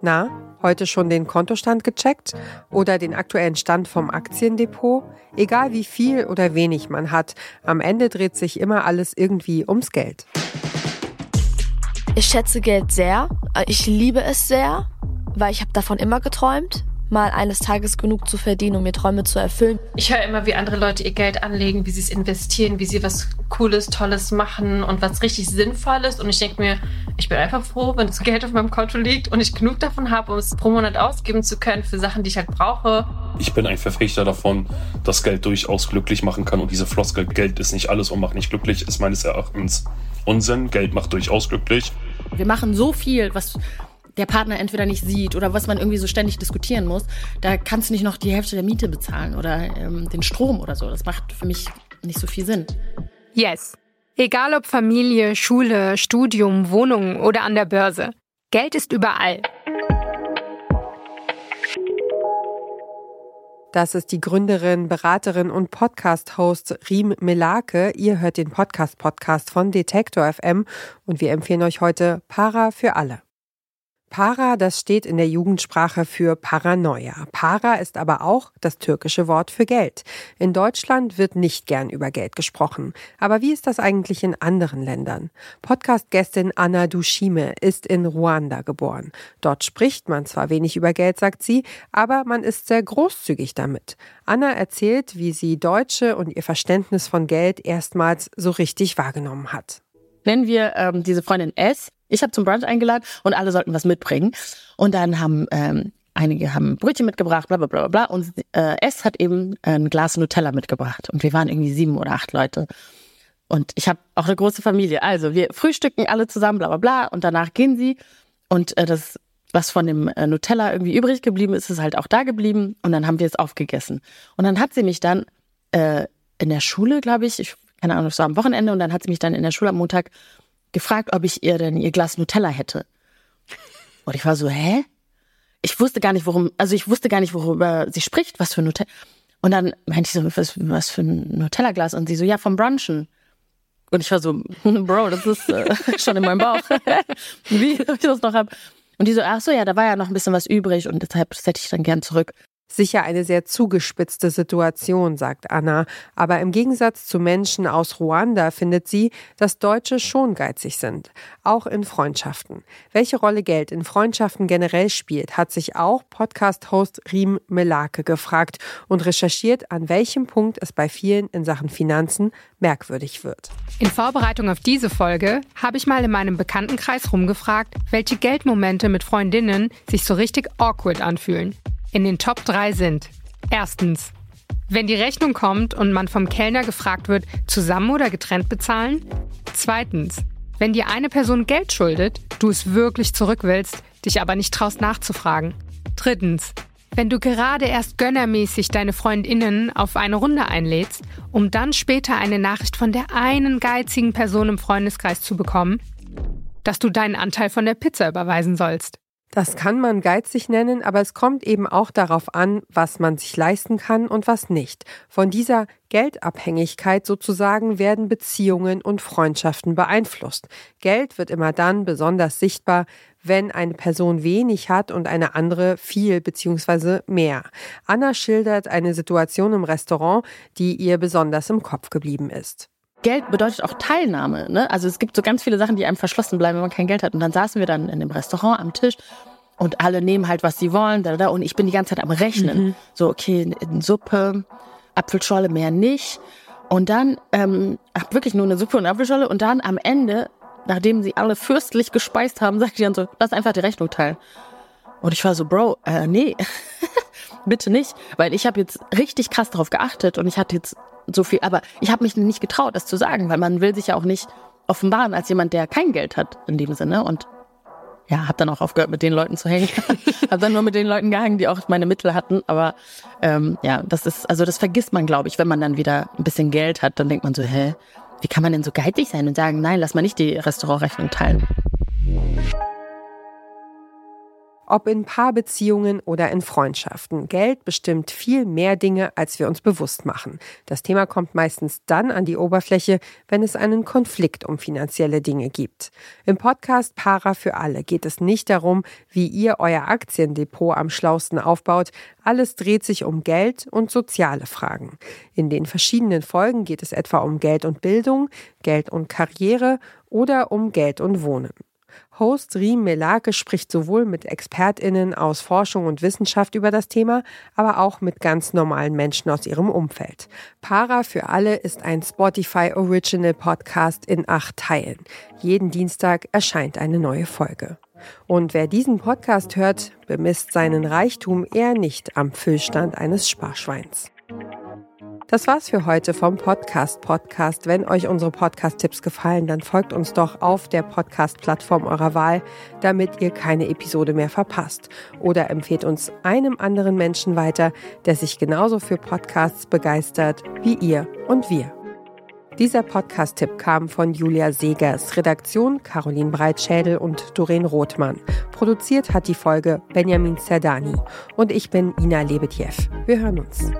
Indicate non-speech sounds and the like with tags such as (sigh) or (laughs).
Na, heute schon den Kontostand gecheckt oder den aktuellen Stand vom Aktiendepot? Egal wie viel oder wenig man hat, am Ende dreht sich immer alles irgendwie ums Geld. Ich schätze Geld sehr. Ich liebe es sehr, weil ich habe davon immer geträumt mal eines Tages genug zu verdienen, um mir Träume zu erfüllen. Ich höre immer, wie andere Leute ihr Geld anlegen, wie sie es investieren, wie sie was Cooles, Tolles machen und was richtig Sinnvolles. Und ich denke mir, ich bin einfach froh, wenn das Geld auf meinem Konto liegt und ich genug davon habe, um es pro Monat ausgeben zu können für Sachen, die ich halt brauche. Ich bin ein Verfechter davon, dass Geld durchaus glücklich machen kann. Und diese Floskel, Geld ist nicht alles und macht nicht glücklich, ist meines Erachtens Unsinn. Geld macht durchaus glücklich. Wir machen so viel, was der Partner entweder nicht sieht oder was man irgendwie so ständig diskutieren muss, da kannst du nicht noch die Hälfte der Miete bezahlen oder ähm, den Strom oder so. Das macht für mich nicht so viel Sinn. Yes. Egal ob Familie, Schule, Studium, Wohnung oder an der Börse. Geld ist überall. Das ist die Gründerin, Beraterin und Podcast-Host Riem Melake. Ihr hört den Podcast-Podcast von Detektor FM und wir empfehlen euch heute Para für alle. Para, das steht in der Jugendsprache für Paranoia. Para ist aber auch das türkische Wort für Geld. In Deutschland wird nicht gern über Geld gesprochen. Aber wie ist das eigentlich in anderen Ländern? Podcast-Gästin Anna Dushime ist in Ruanda geboren. Dort spricht man zwar wenig über Geld, sagt sie, aber man ist sehr großzügig damit. Anna erzählt, wie sie Deutsche und ihr Verständnis von Geld erstmals so richtig wahrgenommen hat. Wenn wir ähm, diese Freundin S ich habe zum Brunch eingeladen und alle sollten was mitbringen. Und dann haben ähm, einige haben Brötchen mitgebracht, bla bla bla bla. Und äh, S hat eben ein Glas Nutella mitgebracht. Und wir waren irgendwie sieben oder acht Leute. Und ich habe auch eine große Familie. Also wir frühstücken alle zusammen, bla bla bla. Und danach gehen sie. Und äh, das, was von dem äh, Nutella irgendwie übrig geblieben ist, ist halt auch da geblieben. Und dann haben wir es aufgegessen. Und dann hat sie mich dann äh, in der Schule, glaube ich, ich keine Ahnung, es war am Wochenende. Und dann hat sie mich dann in der Schule am Montag gefragt, ob ich ihr denn ihr Glas Nutella hätte. Und ich war so, hä? Ich wusste gar nicht, worum, also ich wusste gar nicht, worüber sie spricht, was für Nutella. Und dann meinte ich so, was, was für ein Nutella-Glas? Und sie so, ja, vom Brunchen. Und ich war so, Bro, das ist äh, (laughs) schon in meinem Bauch. (laughs) Wie ich das noch hab. Und die so, ach so, ja, da war ja noch ein bisschen was übrig und deshalb setze ich dann gern zurück. Sicher eine sehr zugespitzte Situation, sagt Anna. Aber im Gegensatz zu Menschen aus Ruanda findet sie, dass Deutsche schon geizig sind. Auch in Freundschaften. Welche Rolle Geld in Freundschaften generell spielt, hat sich auch Podcast-Host Riem Melake gefragt und recherchiert, an welchem Punkt es bei vielen in Sachen Finanzen merkwürdig wird. In Vorbereitung auf diese Folge habe ich mal in meinem Bekanntenkreis rumgefragt, welche Geldmomente mit Freundinnen sich so richtig awkward anfühlen in den Top 3 sind erstens, wenn die Rechnung kommt und man vom Kellner gefragt wird, zusammen oder getrennt bezahlen. Zweitens, wenn dir eine Person Geld schuldet, du es wirklich zurück willst, dich aber nicht traust nachzufragen. Drittens, wenn du gerade erst gönnermäßig deine Freundinnen auf eine Runde einlädst, um dann später eine Nachricht von der einen geizigen Person im Freundeskreis zu bekommen, dass du deinen Anteil von der Pizza überweisen sollst. Das kann man geizig nennen, aber es kommt eben auch darauf an, was man sich leisten kann und was nicht. Von dieser Geldabhängigkeit sozusagen werden Beziehungen und Freundschaften beeinflusst. Geld wird immer dann besonders sichtbar, wenn eine Person wenig hat und eine andere viel bzw. mehr. Anna schildert eine Situation im Restaurant, die ihr besonders im Kopf geblieben ist. Geld bedeutet auch Teilnahme. Ne? Also es gibt so ganz viele Sachen, die einem verschlossen bleiben, wenn man kein Geld hat. Und dann saßen wir dann in dem Restaurant am Tisch und alle nehmen halt, was sie wollen. Da, da, und ich bin die ganze Zeit am Rechnen. Mhm. So, okay, Suppe, Apfelscholle, mehr nicht. Und dann ähm, wirklich nur eine Suppe und Apfelscholle. Und dann am Ende, nachdem sie alle fürstlich gespeist haben, (laughs) sagt die dann so, lass einfach die Rechnung teilen. Und ich war so, Bro, äh, nee, (laughs) bitte nicht. Weil ich habe jetzt richtig krass darauf geachtet und ich hatte jetzt so viel, aber ich habe mich nicht getraut, das zu sagen, weil man will sich ja auch nicht offenbaren als jemand, der kein Geld hat in dem Sinne und ja, habe dann auch aufgehört, mit den Leuten zu hängen. (laughs) habe dann nur mit den Leuten gehangen, die auch meine Mittel hatten. Aber ähm, ja, das ist, also das vergisst man, glaube ich, wenn man dann wieder ein bisschen Geld hat, dann denkt man so, hä, wie kann man denn so geizig sein und sagen, nein, lass mal nicht die Restaurantrechnung teilen. Ob in Paarbeziehungen oder in Freundschaften. Geld bestimmt viel mehr Dinge, als wir uns bewusst machen. Das Thema kommt meistens dann an die Oberfläche, wenn es einen Konflikt um finanzielle Dinge gibt. Im Podcast Para für alle geht es nicht darum, wie ihr euer Aktiendepot am schlausten aufbaut. Alles dreht sich um Geld und soziale Fragen. In den verschiedenen Folgen geht es etwa um Geld und Bildung, Geld und Karriere oder um Geld und Wohnen. Host Riem Melake spricht sowohl mit ExpertInnen aus Forschung und Wissenschaft über das Thema, aber auch mit ganz normalen Menschen aus ihrem Umfeld. Para für alle ist ein Spotify Original Podcast in acht Teilen. Jeden Dienstag erscheint eine neue Folge. Und wer diesen Podcast hört, bemisst seinen Reichtum eher nicht am Füllstand eines Sparschweins. Das war's für heute vom Podcast Podcast. Wenn euch unsere Podcast-Tipps gefallen, dann folgt uns doch auf der Podcast-Plattform eurer Wahl, damit ihr keine Episode mehr verpasst. Oder empfehlt uns einem anderen Menschen weiter, der sich genauso für Podcasts begeistert wie ihr und wir. Dieser Podcast-Tipp kam von Julia Segers, Redaktion Caroline Breitschädel und Doreen Rothmann. Produziert hat die Folge Benjamin Zerdani und ich bin Ina Lebetjew. Wir hören uns.